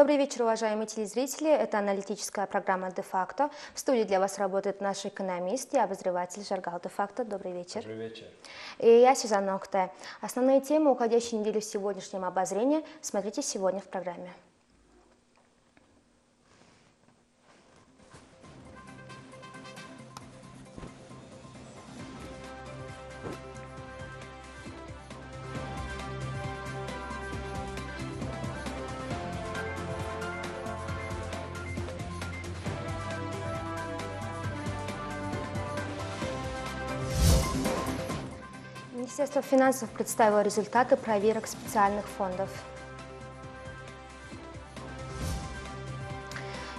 Добрый вечер, уважаемые телезрители. Это аналитическая программа «Де-факто». В студии для вас работает наш экономист и обозреватель Жаргал «Де-факто». Добрый вечер. Добрый вечер. И я Сюзанна Окте. Основные темы уходящей недели в сегодняшнем обозрении смотрите сегодня в программе. Министерство финансов представило результаты проверок специальных фондов.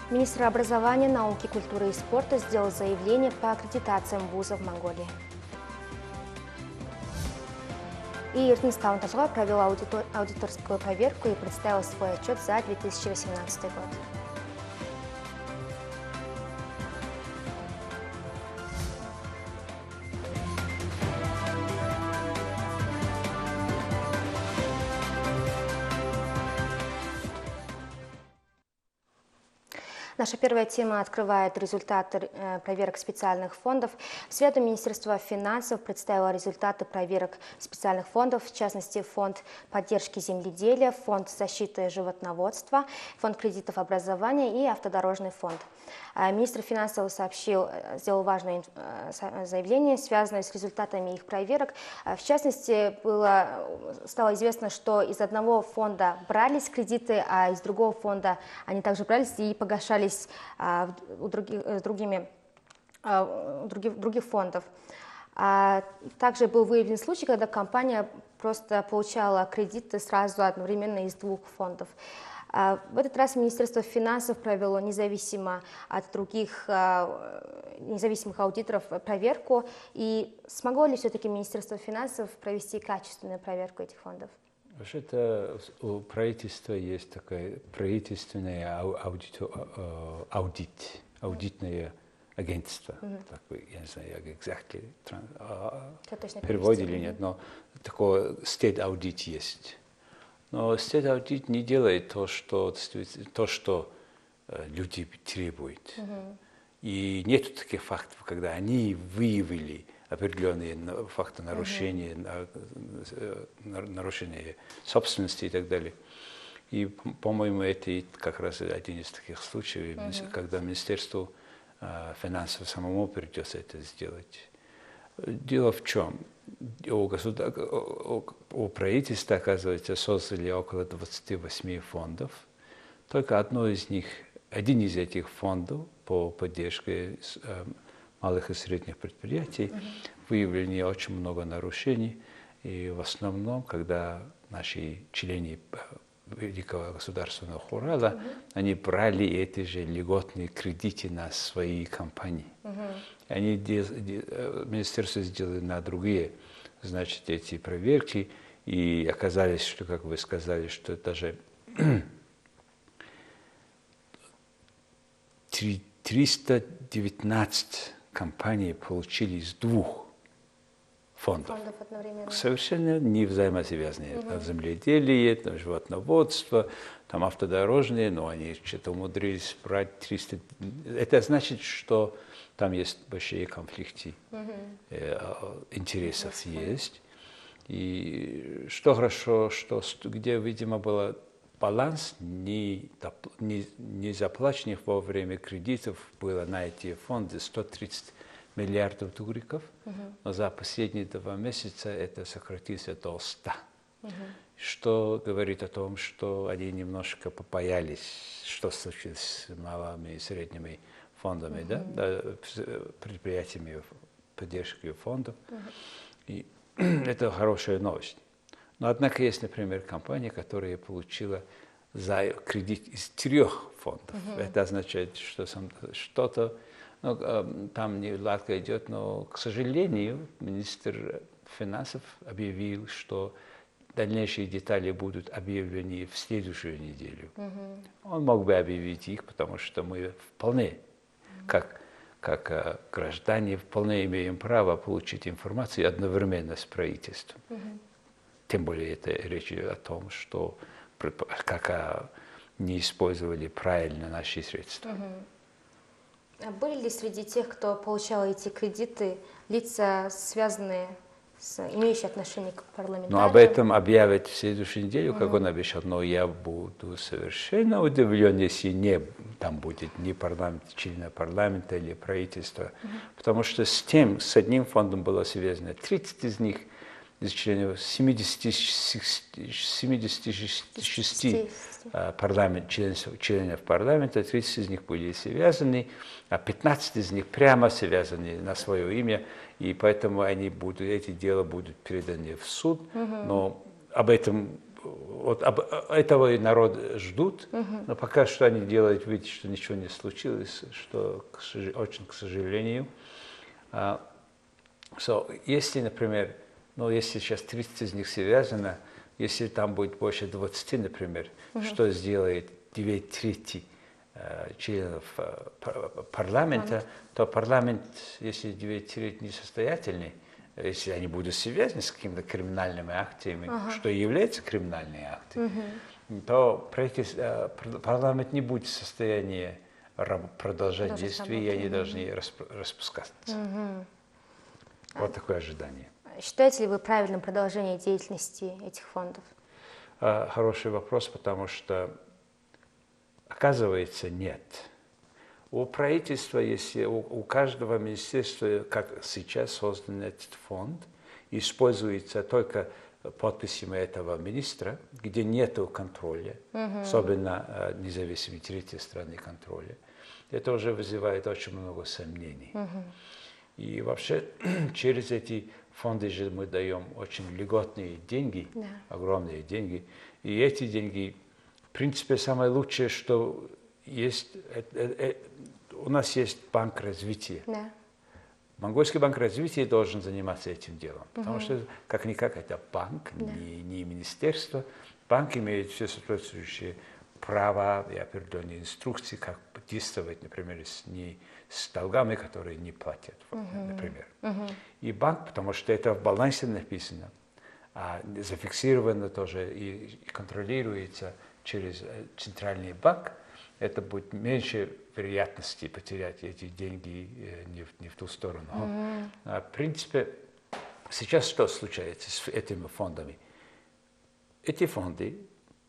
Министр образования, науки, культуры и спорта сделал заявление по аккредитациям вузов в Монголии. И Иртинстаун провел аудиторскую проверку и представил свой отчет за 2018 год. Первая тема открывает результаты э, проверок специальных фондов. В среду Министерство финансов представило результаты проверок специальных фондов, в частности, фонд поддержки земледелия, фонд защиты животноводства, фонд кредитов образования и автодорожный фонд. А министр финансов сообщил, э, сделал важное э, заявление, связанное с результатами их проверок. В частности, было, стало известно, что из одного фонда брались кредиты, а из другого фонда они также брались и погашались а, у других, с другими, а, других, других фондов. А также был выявлен случай, когда компания просто получала кредиты сразу одновременно из двух фондов. А, в этот раз Министерство финансов провело независимо от других независимых аудиторов проверку. И смогло ли все-таки Министерство финансов провести качественную проверку этих фондов? Вообще-то у правительства есть такая правительственная аудит, э, аудит аудитное агентство. Mm-hmm. Такой, я не знаю, как exactly переводе или нет, но такой state аудит есть. Но аудит не делает то, что, то, что э, люди требуют. Mm-hmm. И нет таких фактов, когда они выявили определенные факты нарушения, uh нарушения собственности и так далее. И, по-моему, это как раз один из таких случаев, uh когда Министерству э, финансов самому придется это сделать. Дело в чем? У, государ... у правительства, оказывается, создали около 28 фондов. Только одно из них, один из этих фондов по поддержке малых и средних предприятий, выявлено очень много нарушений. И в основном, когда наши члены э, Великого государственного хурала, угу. они брали эти же льготные кредиты на свои компании. Угу. Они, э, министерство сделали на другие, значит, эти проверки, и оказалось, что, как вы сказали, что даже 319 компании получили из двух фондов. фондов Совершенно не взаимосвязанные. Угу. Там земледелие, там животноводство, там автодорожные, но они что-то умудрились брать 300... Это значит, что там есть большие конфликты угу. э, интересов угу. есть. И что хорошо, что где, видимо, было баланс не, не, не заплаченных во время кредитов было на эти фонды 130 миллиардов тугриков, угу. но за последние два месяца это сократилось до 100. Угу. Что говорит о том, что они немножко попаялись, что случилось с малыми и средними фондами, угу. да, да, предприятиями поддержки фондов. Угу. И это хорошая новость. Но однако есть, например, компания, которая получила за кредит из трех фондов. -huh. Это означает, что что-то ну, эм, там неладко идет, но, к сожалению, министр финансов объявил, что дальнейшие детали будут объявлены в следующую неделю. Uh -huh. Он мог бы объявить их, потому что мы вполне, uh -huh. как, как э, граждане, вполне имеем право получить информацию одновременно с правительством. Uh -huh. Тем более это речь о том, что как не использовали правильно наши средства. А были ли среди тех, кто получал эти кредиты, лица, связанные с, имеющие отношение к парламентариям? Но об этом объявят в следующую неделю, как он обещал. Но я буду совершенно удивлен, если не, там будет ни парламент, члена парламента или правительства. Потому что с тем, с одним фондом было связано 30 из них из членов 76, 76 парламент, членов, членов парламента, 30 из них были связаны, а 15 из них прямо связаны на свое имя, и поэтому они будут, эти дела будут переданы в суд, но об этом вот об, этого и народ ждут, но пока что они делают вид, что ничего не случилось, что к, очень к сожалению. Uh, so, если, например, но если сейчас 30 из них связано, если там будет больше 20, например, угу. что сделает 9 трети э, членов э, парламента, то парламент, если 9 трети несостоятельный, если они будут связаны с какими-то криминальными актами, ага. что является криминальными актами, угу. то э, парламент не будет в состоянии продолжать действия, и они должны распускаться. Угу. Вот такое ожидание. Считаете ли вы правильным продолжение деятельности этих фондов? А, хороший вопрос, потому что, оказывается, нет. У правительства, если у, у каждого министерства, как сейчас создан этот фонд, используется только подписями этого министра, где нет контроля, угу. особенно э, независимые третьей страны контроля. Это уже вызывает очень много сомнений. Угу. И вообще через эти фонды же мы даем очень льготные деньги, да. огромные деньги. И эти деньги, в принципе, самое лучшее, что есть, э, э, э, у нас есть банк развития. Да. Монгольский банк развития должен заниматься этим делом, потому угу. что как-никак это банк, да. не, не министерство. Банк имеет все соответствующие права и определенные инструкции, как действовать, например, с, не, с долгами, которые не платят, uh-huh. например. Uh-huh. И банк, потому что это в балансе написано, а зафиксировано тоже и, контролируется через э, центральный банк, это будет меньше вероятности потерять эти деньги э, не, в, не в ту сторону. Uh-huh. А, в принципе, сейчас что случается с этими фондами? Эти фонды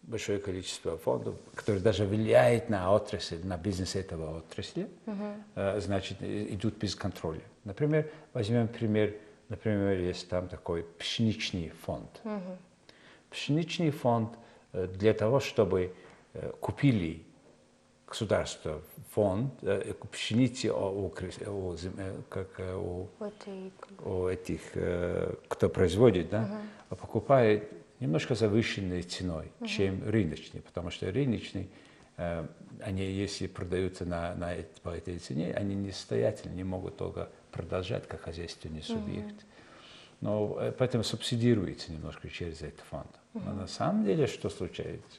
большое количество фондов, которые даже влияют на отрасль, на бизнес этого отрасли, uh-huh. значит, идут без контроля. Например, возьмем пример, например, есть там такой пшеничный фонд. Uh-huh. Пшеничный фонд э, для того, чтобы э, купили государство фонд пшеницы у, у, как, у, у этих, кто производит, да, uh-huh. покупает немножко завышенной ценой, угу. чем рыночный, потому что рыночный, э, они, если продаются на, на, по этой цене, они несостоятельны, не могут долго продолжать как хозяйственный субъект. Угу. Но э, поэтому субсидируется немножко через этот фонд. Но на самом деле что случается?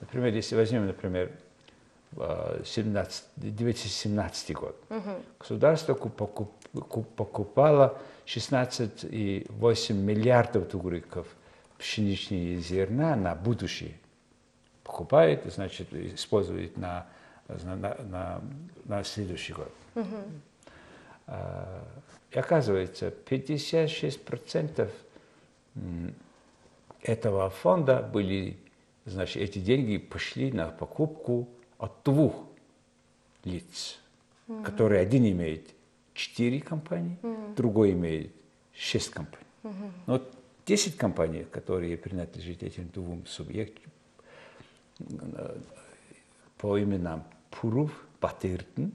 Например, если возьмем, например, 17, 2017 год. Угу. Государство покупало 16,8 миллиардов тугриков – пшеничные зерна на будущее. Покупает, значит, использует на, на, на, на следующий год. Угу. И оказывается, 56% этого фонда были, значит, эти деньги пошли на покупку от двух лиц, угу. которые один имеет четыре компании, угу. другой имеет шесть компаний. Угу. Но 10 компаний, которые принадлежат этим двум субъектам, по именам Пурув, Батыртн,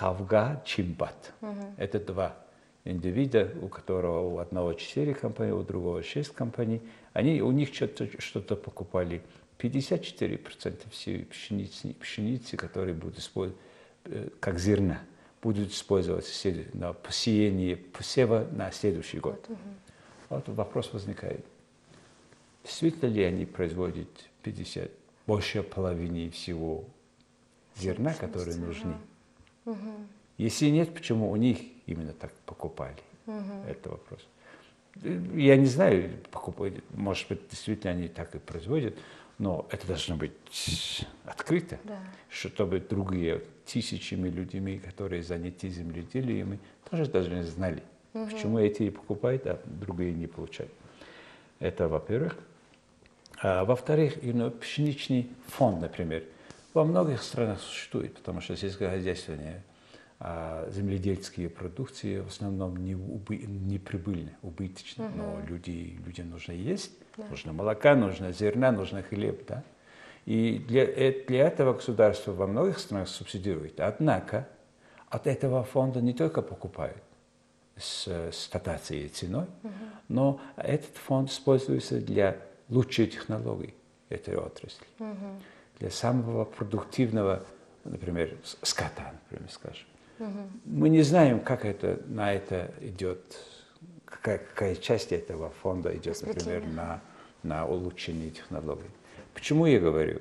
Лавга, Чимбат. Это два индивида, у которого у одного четыре компании, у другого шесть компаний. Они, у них что-то что покупали. 54% всей пшеницы, пшеницы, которые будут использовать э, как зерна, будут использоваться на посеяние посева на следующий год. Вот вопрос возникает. Действительно ли они производят 50, больше половины всего зерна, которые нужны? Угу. Если нет, почему у них именно так покупали? Угу. Это вопрос. Я не знаю, покупают, может быть, действительно они так и производят, Но это должно быть открыто, Да. чтобы другие тысячами людьми, которые заняты земледелием, тоже должны знали, почему эти покупают, а другие не получают. Это во-первых. А, во-вторых, you know, пшеничный фонд, например, во многих странах существует, потому что сельскохозяйственные а, земледельские продукции в основном не, убы, не прибыльны, убыточны. Но люди, людям нужно есть, нужно молока, нужно зерна, нужно хлеб. Да? И для, э- для этого государство во многих странах субсидирует. Однако от этого фонда не только покупают с, с дотацией ценой, но этот фонд используется для лучшей технологий этой отрасли, для самого продуктивного, например, скота, например, скажем. Мы не знаем, как это, на это идет, какая, какая часть этого фонда идет, например, на, на улучшение технологий. Почему я говорю?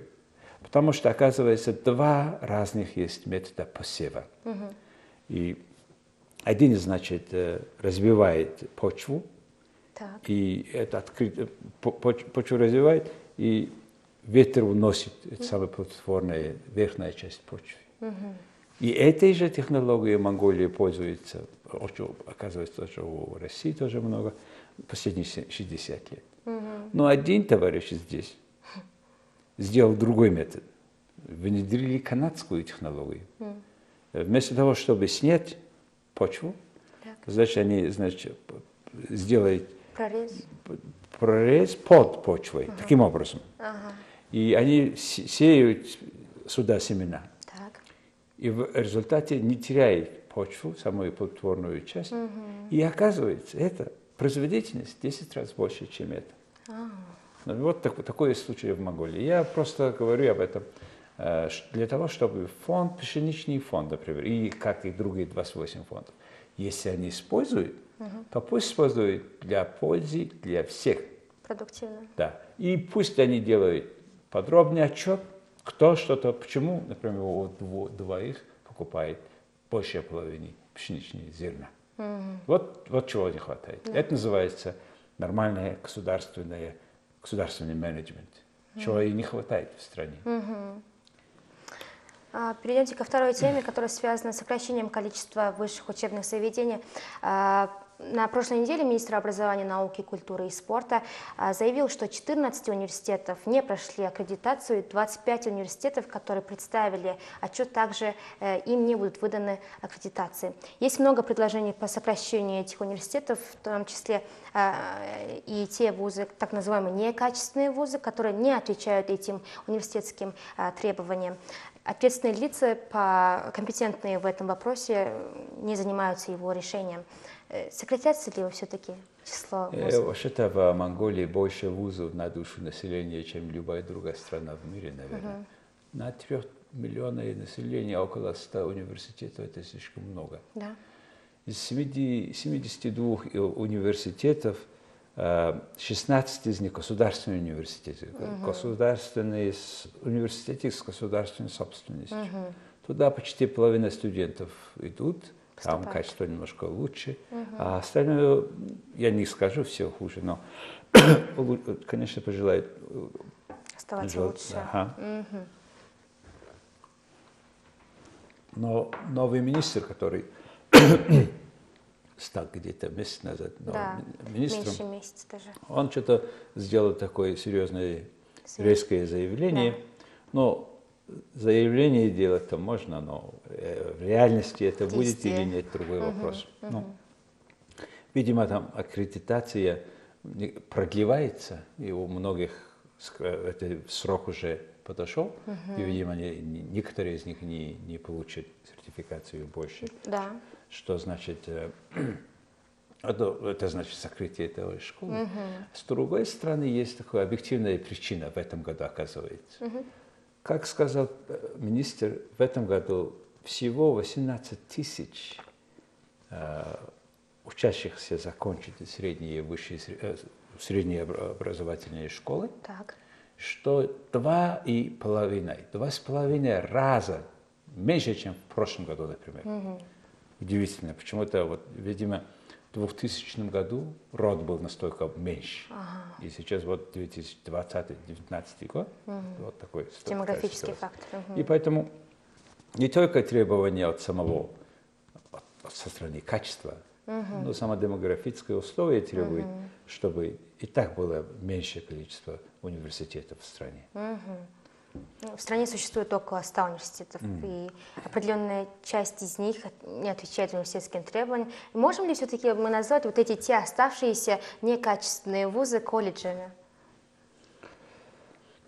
Потому что, оказывается, два разных есть метода посева. И один, значит, э, развивает почву, Так. и это открыто, поч- почву развивает, и ветер уносит это самое плодотворное, верхняя часть почвы. И этой же технологией Монголия пользуется, очень, оказывается, тоже у России тоже много, последние се- 60 лет. Но один товарищ здесь сделал другой метод. Внедрили канадскую технологию. Вместо того, чтобы снять почву, Так. значит, они значит, сделают Прорез. прорез под почвой, таким образом. Ага. И они се- сеют сюда семена. Так. И в результате не теряет почву, самую плодотворную часть. И оказывается, это производительность 10 раз больше, чем это. Ну, вот так- такой случай в Монголии. Я просто говорю об этом для того, чтобы фонд, пшеничный фонд, например, и как и другие 28 фондов, если они используют, то пусть используют для пользы для всех. Продуктивно. Да. И пусть они делают подробный отчет, кто что-то, почему, например, у дво- двоих покупает больше половины пшеничные зерна. Вот, вот чего не хватает. Это называется нормальное государственное, государственный менеджмент, чего и не хватает в стране. А, Перейдемте ко второй теме, которая связана с сокращением количества высших учебных заведений. А, На прошлой неделе министр образования, науки, культуры и спорта а, заявил, что 14 университетов не прошли аккредитацию, и 25 университетов, которые представили отчет, также э, им не будут выданы аккредитации. Есть много предложений по сокращению этих университетов, в том числе а, и те вузы, так называемые некачественные вузы, которые не отвечают этим университетским а, требованиям. Ответственные лица, по, компетентные в этом вопросе, э, не занимаются его решением. Э, Сократятся ли все-таки число Э, вузов? Вообще-то в Монголии больше вузов на душу населения, чем любая другая страна в мире, наверное. На трех миллионов населения около 100 университетов это слишком много. Да. Из 70 72 и- университетов 16 из них государственные университеты, государственные с- университеты с государственной собственностью. Туда почти половина студентов идут, там Поступают. качество немножко лучше, а остальное, я не скажу, все хуже, но, конечно, пожелают Оставаться жел- лучше. Ага. Но новый министр, который стал где-то месяц назад новым Да, ми- министром, меньше месяца даже. он что-то сделал такое серьезное, Заявление. резкое заявление. Но заявление делать-то можно, но э, в реальности это будет Действие. или нет, другой вопрос. Ну, видимо, там аккредитация продлевается, и у многих этот срок уже подошел, и, видимо, не- не- некоторые из них не, не получат сертификацию больше Да. Что значит, это, это значит закрытие этой школы. С другой стороны, есть такая объективная причина в этом году, оказывается. Как сказал э, министр, в этом году всего 18 тысяч э, учащихся закончат средние и высшие э, средние обра- образовательные школы, Так. что два и половиной, два с половиной раза меньше, чем в прошлом году, например. Удивительно, почему-то, вот, видимо, в 2000 году род был настолько меньше. Ага. И сейчас вот 2020-2019 год, угу. вот такой демографический фактор. Угу. И поэтому не только требования от самого, от, со стороны качества, угу. но само демографическое условие требует, угу. чтобы и так было меньшее количество университетов в стране. Угу. В стране существует около 100 университетов, mm. и определенная часть из них не отвечает университетским требованиям. Можем ли все-таки мы назвать вот эти те оставшиеся некачественные вузы колледжами?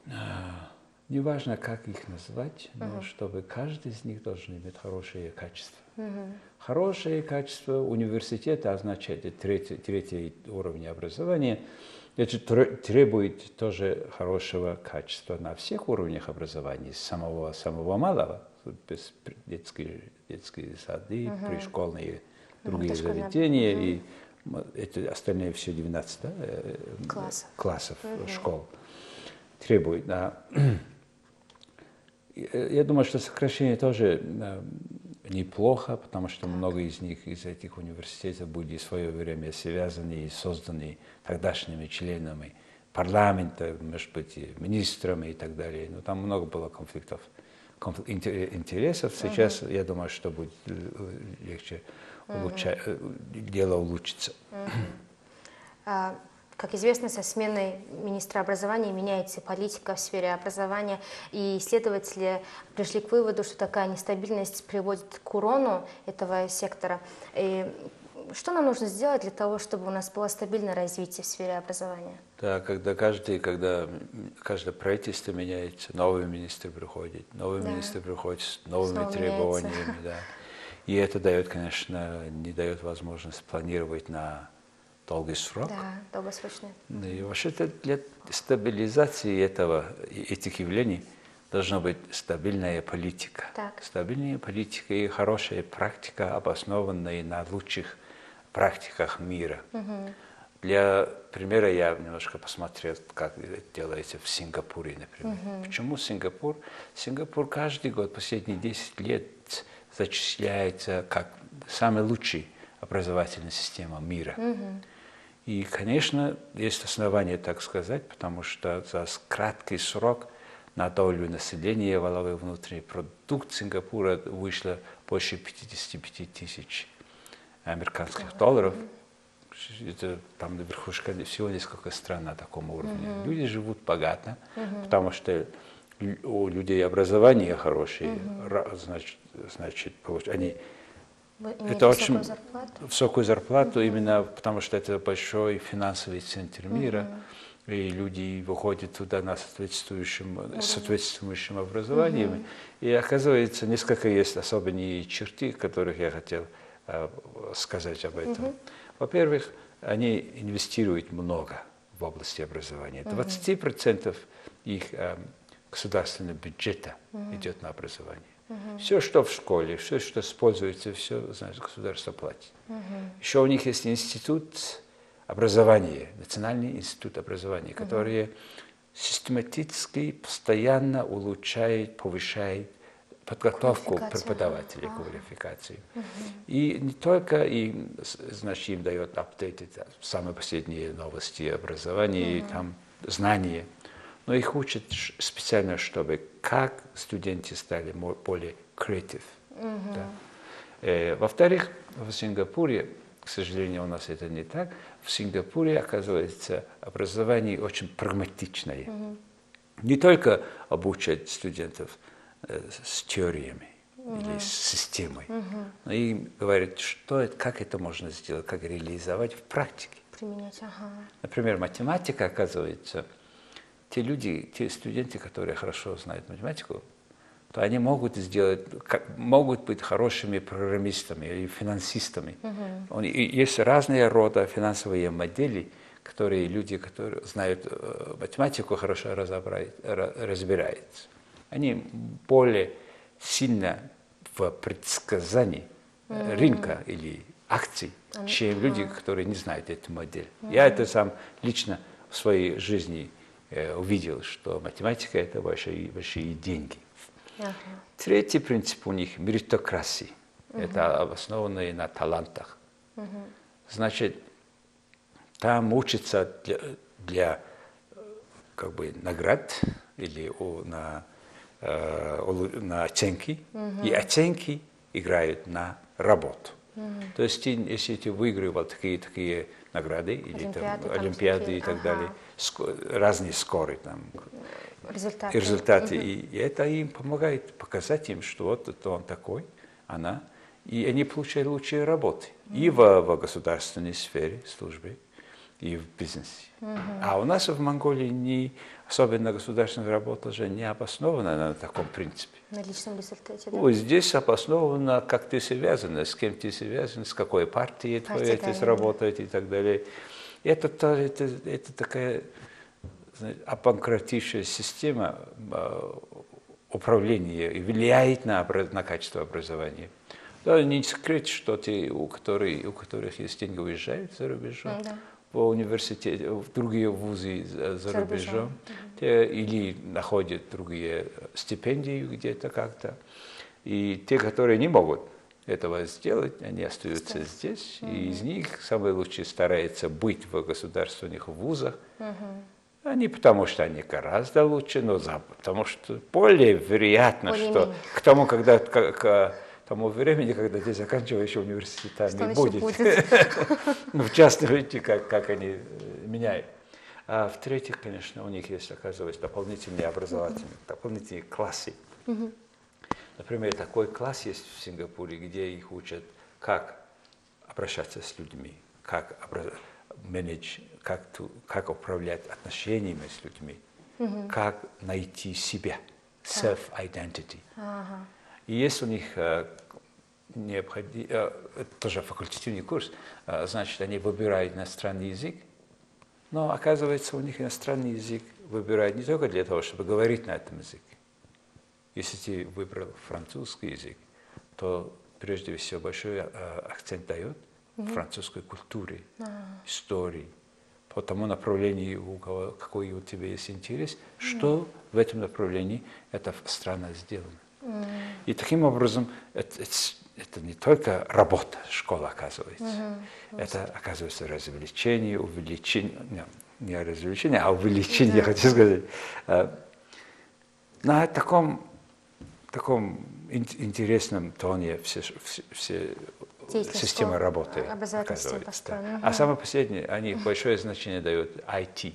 А, неважно, как их назвать, но uh-huh. чтобы каждый из них должен иметь хорошее качество. Uh-huh. Хорошее качество университета означает третий, третий уровень образования – это требует тоже хорошего качества на всех уровнях образования, с самого, самого малого, без детские, детские сады, угу. пришкольные, другие заведения, угу. и это остальные все 12 да, э, классов, классов угу. школ требует. Да. Я думаю, что сокращение тоже неплохо, потому что много из них, из этих университетов были в свое время связаны и созданы тогдашними членами парламента, может быть, министрами и так далее. Но там много было конфликтов, конфликт, интересов. Сейчас, uh-huh. я думаю, что будет легче, улучшать, uh-huh. дело улучшится. Uh-huh. Как известно, со сменой министра образования меняется политика в сфере образования, и исследователи пришли к выводу, что такая нестабильность приводит к урону этого сектора. И что нам нужно сделать для того, чтобы у нас было стабильное развитие в сфере образования? Да, когда каждый, когда каждое правительство меняется, новый министр приходит, новый да. министр приходит с новыми Снова требованиями, меняется. да. И это дает, конечно, не дает возможность планировать на долгий срок. Да, долгосрочный. И вообще для стабилизации этого, этих явлений должна быть стабильная политика. Так. Стабильная политика и хорошая практика, обоснованная на лучших практиках мира. Угу. Для примера я немножко посмотрел, как делается в Сингапуре, например. Угу. Почему Сингапур? Сингапур каждый год, последние 10 лет, зачисляется как самая лучшая образовательная система мира. Угу. И, конечно, есть основания так сказать, потому что за краткий срок на долю населения валовой внутренний продукт Сингапура вышло больше 55 тысяч американских долларов. Это там на верхушке всего несколько стран на таком уровне. Uh-huh. Люди живут богато, uh-huh. потому что у людей образование хорошее, uh-huh. значит, значит они это очень зарплату? высокую зарплату, uh-huh. именно потому что это большой финансовый центр мира, uh-huh. и люди выходят туда на соответствующим, uh-huh. соответствующим образованием. Uh-huh. И оказывается, несколько есть особенные черты, которых я хотел Э, сказать об этом. Угу. Во-первых, они инвестируют много в области образования. 20% их э, государственного бюджета угу. идет на образование. Угу. Все, что в школе, все, что используется, все, значит, государство платит. Угу. Еще у них есть институт образования, Национальный институт образования, который угу. систематически, постоянно улучшает, повышает подготовку преподавателей, ага. квалификацию. Угу. И не только им, значит, им дает апдейты, самые последние новости образования, угу. там знания, но их учат специально, чтобы как студенты стали более креатив. Угу. Да. Э, во-вторых, в Сингапуре, к сожалению, у нас это не так, в Сингапуре, оказывается, образование очень прагматичное. Угу. Не только обучать студентов, Э, с теориями угу. или с системой. Угу. И говорит, что это, как это можно сделать, как реализовать в практике. Применять, ага. Например, математика, оказывается, те люди, те студенты, которые хорошо знают математику, то они могут сделать, могут быть хорошими программистами или финансистами. Угу. Есть разные рода финансовые модели, которые люди, которые знают э, математику, хорошо разбираются они более сильно в предсказании mm-hmm. рынка или акций, чем люди, которые не знают эту модель. Mm-hmm. Я это сам лично в своей жизни увидел, что математика это большие, большие деньги. Uh-huh. Третий принцип у них меритократии. Uh-huh. Это основанное на талантах. Uh-huh. значит, там учатся для, для как бы наград или на, на оценки, угу. и оценки играют на работу. Угу. То есть, если ты выигрывал такие, такие награды или олимпиады, там, олимпиады и так ага. далее, разные скоры там, результаты, результаты угу. и, это им помогает показать им, что вот это он такой, она, и они получают лучшие работы угу. и в, в государственной сфере службы, и в бизнесе. Угу. А у нас в Монголии не, особенно государственная работа же не обоснована на таком принципе. На личном результате, да? Вот здесь обосновано, как ты связан, с кем ты связан, с какой партией твоей ты работаешь и так далее. Это, это, это такая апанкратическая система а, управления и влияет на, на качество образования. Да, не секрет, что те, у которых, у которых есть деньги, уезжают за рубежом. Да в университете, в другие вузы за, за рубежом, те, или находят другие стипендии где-то как-то. И те, которые не могут этого сделать, они остаются Здесь. здесь, угу. и из них самые лучшие стараются быть в государственных вузах. Угу. Они потому что они гораздо лучше, но за, потому что более вероятно, более что к тому, когда к, тому времени, когда ты заканчиваешь университет, Что не будет. будет? ну, в частности, как, как они э, меняют. А в-третьих, конечно, у них есть, оказывается, дополнительные образовательные, дополнительные классы. Например, такой класс есть в Сингапуре, где их учат, как обращаться с людьми, как менедж, как, как управлять отношениями с людьми, как найти себя, self-identity. Ага. И есть у них э, необходим, э, тоже факультативный курс, э, значит, они выбирают иностранный язык, но оказывается, у них иностранный язык выбирают не только для того, чтобы говорить на этом языке. Если ты выбрал французский язык, то прежде всего большой акцент дает mm французской культуре, а. истории, по тому направлению, у кого, какой у тебя есть интерес, что в этом направлении эта страна сделана. И таким образом это, это, это не только работа школы оказывается, mm это оказывается развлечение, увеличение, не, не развлечение, а увеличение, я хочу сказать. Э, на таком, таком интересном тоне все, все, все система работы оказывается. Да. А самое последнее, они большое значение дают IT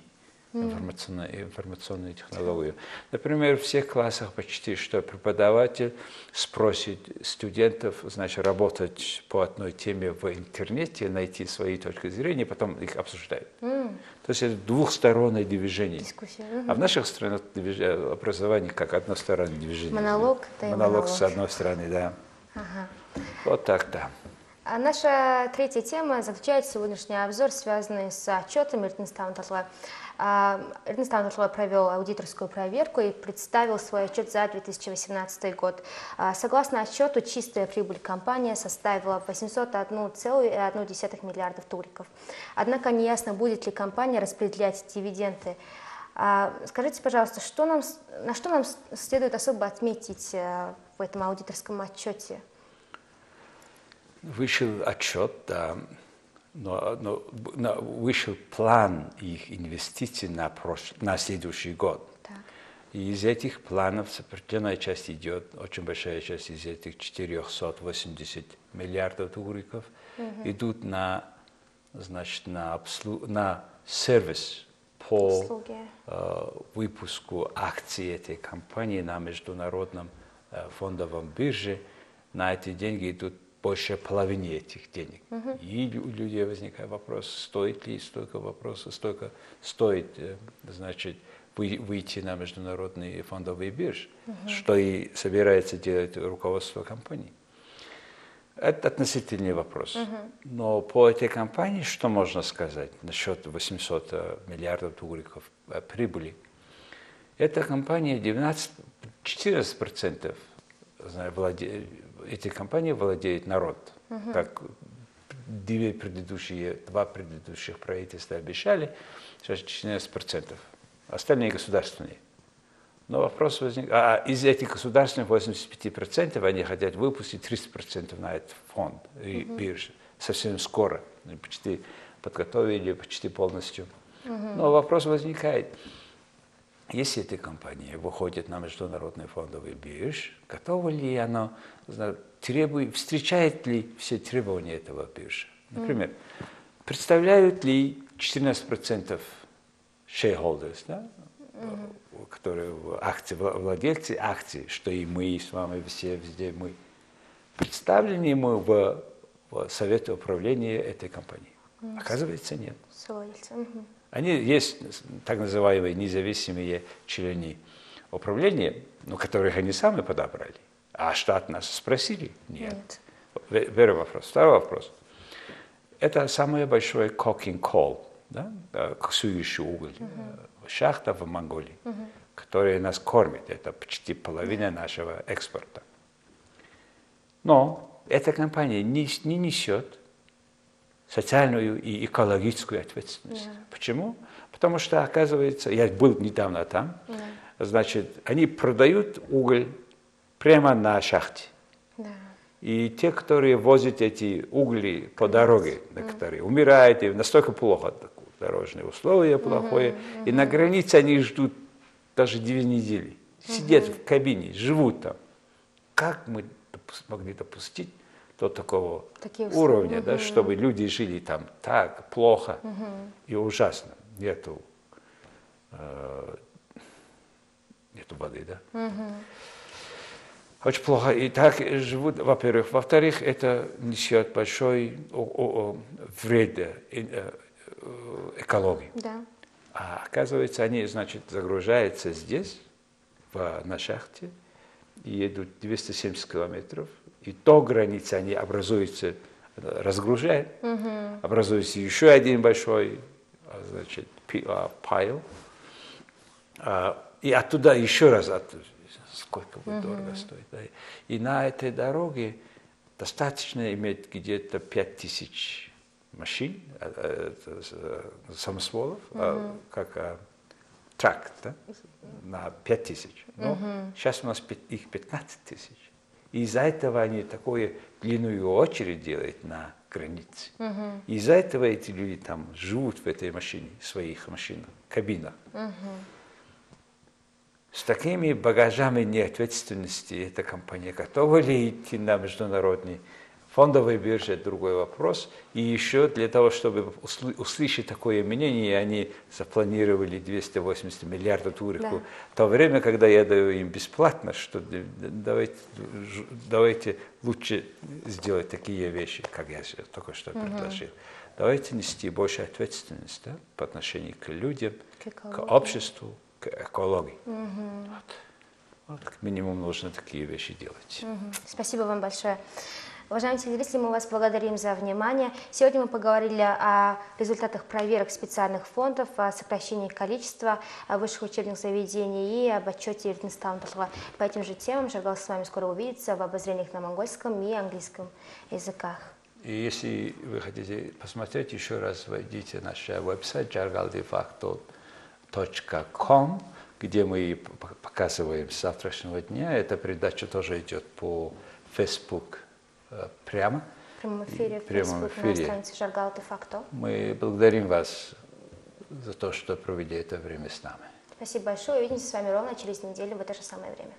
информационную, информационную технологию. Например, в всех классах почти что преподаватель спросит студентов, значит, работать по одной теме в интернете, найти свои точки зрения, потом их обсуждают. Mm. То есть это двухстороннее движение. Дискуссия. А в наших странах образование как одностороннее движение. Монолог, да монолог, монолог с одной стороны, да. Ага. Вот так, да. А наша третья тема заключает сегодняшний обзор, связанный с отчетом Иртинстан Татла. Эрнест Анатольевич провел аудиторскую проверку и представил свой отчет за 2018 год. А, согласно отчету, чистая прибыль компании составила 801,1 миллиардов туриков. Однако неясно, будет ли компания распределять дивиденды. А, скажите, пожалуйста, что нам, на что нам следует особо отметить э, в этом аудиторском отчете? Вышел отчет, да, но, но, но вышел план их инвестиций на, прош... на следующий год. Так. И из этих планов определенная часть идет, очень большая часть из этих 480 миллиардов тугриков угу. идут на, значит, на, обслу... на сервис по э, выпуску акций этой компании на международном э, фондовом бирже. На эти деньги идут больше половины этих денег. Угу. И у людей возникает вопрос, стоит ли столько вопросов, столько стоит, э, значит, выйти на международные фондовые биржи, угу. что и собирается делать руководство компании. Это относительный вопрос. Угу. Но по этой компании что можно сказать насчет 800 э, миллиардов тугриков прибыли? Эта компания 19, 14% знаю, владе, эти компании владеет народ. Угу. Как две предыдущие, два предыдущих правительства обещали, сейчас 14%. Остальные государственные. Но вопрос возник, а из этих государственных 85% они хотят выпустить 30% на этот фонд и угу. биржи совсем скоро, почти подготовили, почти полностью. Угу. Но вопрос возникает, если эта компания выходит на международный фондовый бирж, готова ли она, требует, встречает ли все требования этого биржа? Например, mm. представляют ли 14% shareholders, да, mm которые акции, владельцы акций, что и мы с вами все везде мы, представлены мы в, в совете управления этой компании? Mm. Оказывается, нет. Mm-hmm. Они есть так называемые независимые члены управления, ну, которых они сами подобрали. А штат нас спросили? Нет. Нет. Первый вопрос. Второй вопрос. Это самый большой coking coal, да? коксующий уголь, угу. шахта в Монголии, угу. которая нас кормит. Это почти половина нашего экспорта. Но эта компания не, не несет социальную и экологическую ответственность. Yeah. Почему? Потому что, оказывается, я был недавно там, yeah. значит, они продают уголь прямо на шахте. Yeah. И те, которые возят эти угли по дороге, некоторые, mm. умирают, и настолько плохо, дорожные условия плохое, mm-hmm. и на границе они ждут даже две недели. Сидят mm-hmm. в кабине, живут там. Как мы могли допустить до такого Такие уровня, угу. да, чтобы люди жили там так плохо угу. и ужасно. Нету, э, нету воды, да. Угу. Очень плохо. И так живут, во-первых. Во-вторых, это несет большой о, о, о, вред э, э, экологии. Да. А оказывается, они, значит, загружаются здесь, в, на шахте, и едут 270 километров, и то границы, они образуются, разгружают, угу. образуется еще один большой, а, значит, пайл, а, и оттуда еще раз, оттуда, сколько будет угу. дорого стоит. Да? И на этой дороге достаточно иметь где-то 5 тысяч машин, э, самосволов, угу. как тракт, да? на 5 тысяч. Но угу. сейчас у нас их 15 тысяч. Из-за этого они такую длинную очередь делают на границе. Угу. Из-за этого эти люди там живут в этой машине, в своих машинах, кабинах. Угу. С такими багажами неответственности эта компания готова ли идти на международный Фондовая биржа – это другой вопрос. И еще для того, чтобы услышать такое мнение, они запланировали 280 миллиардов турику. Да. В то время, когда я даю им бесплатно, что давайте, давайте лучше сделать такие вещи, как я только что угу. предложил. Давайте нести больше ответственность да, по отношению к людям, к, к обществу, к экологии. Угу. Вот. Вот, как минимум нужно такие вещи делать. Угу. Спасибо вам большое. Уважаемые телезрители, мы вас благодарим за внимание. Сегодня мы поговорили о результатах проверок специальных фондов, о сокращении количества высших учебных заведений и об отчете Иртинстаунтала. По этим же темам Жаргал с вами скоро увидится в обозрениях на монгольском и английском языках. И если вы хотите посмотреть, еще раз войдите на наш веб-сайт jargaldefacto.com, где мы показываем с завтрашнего дня. Эта передача тоже идет по Facebook прямо. В прямом эфире в прямом эфире. на странице Жаргал де факто. Мы благодарим вас за то, что провели это время с нами. Спасибо большое. Увидимся с вами ровно через неделю в это же самое время.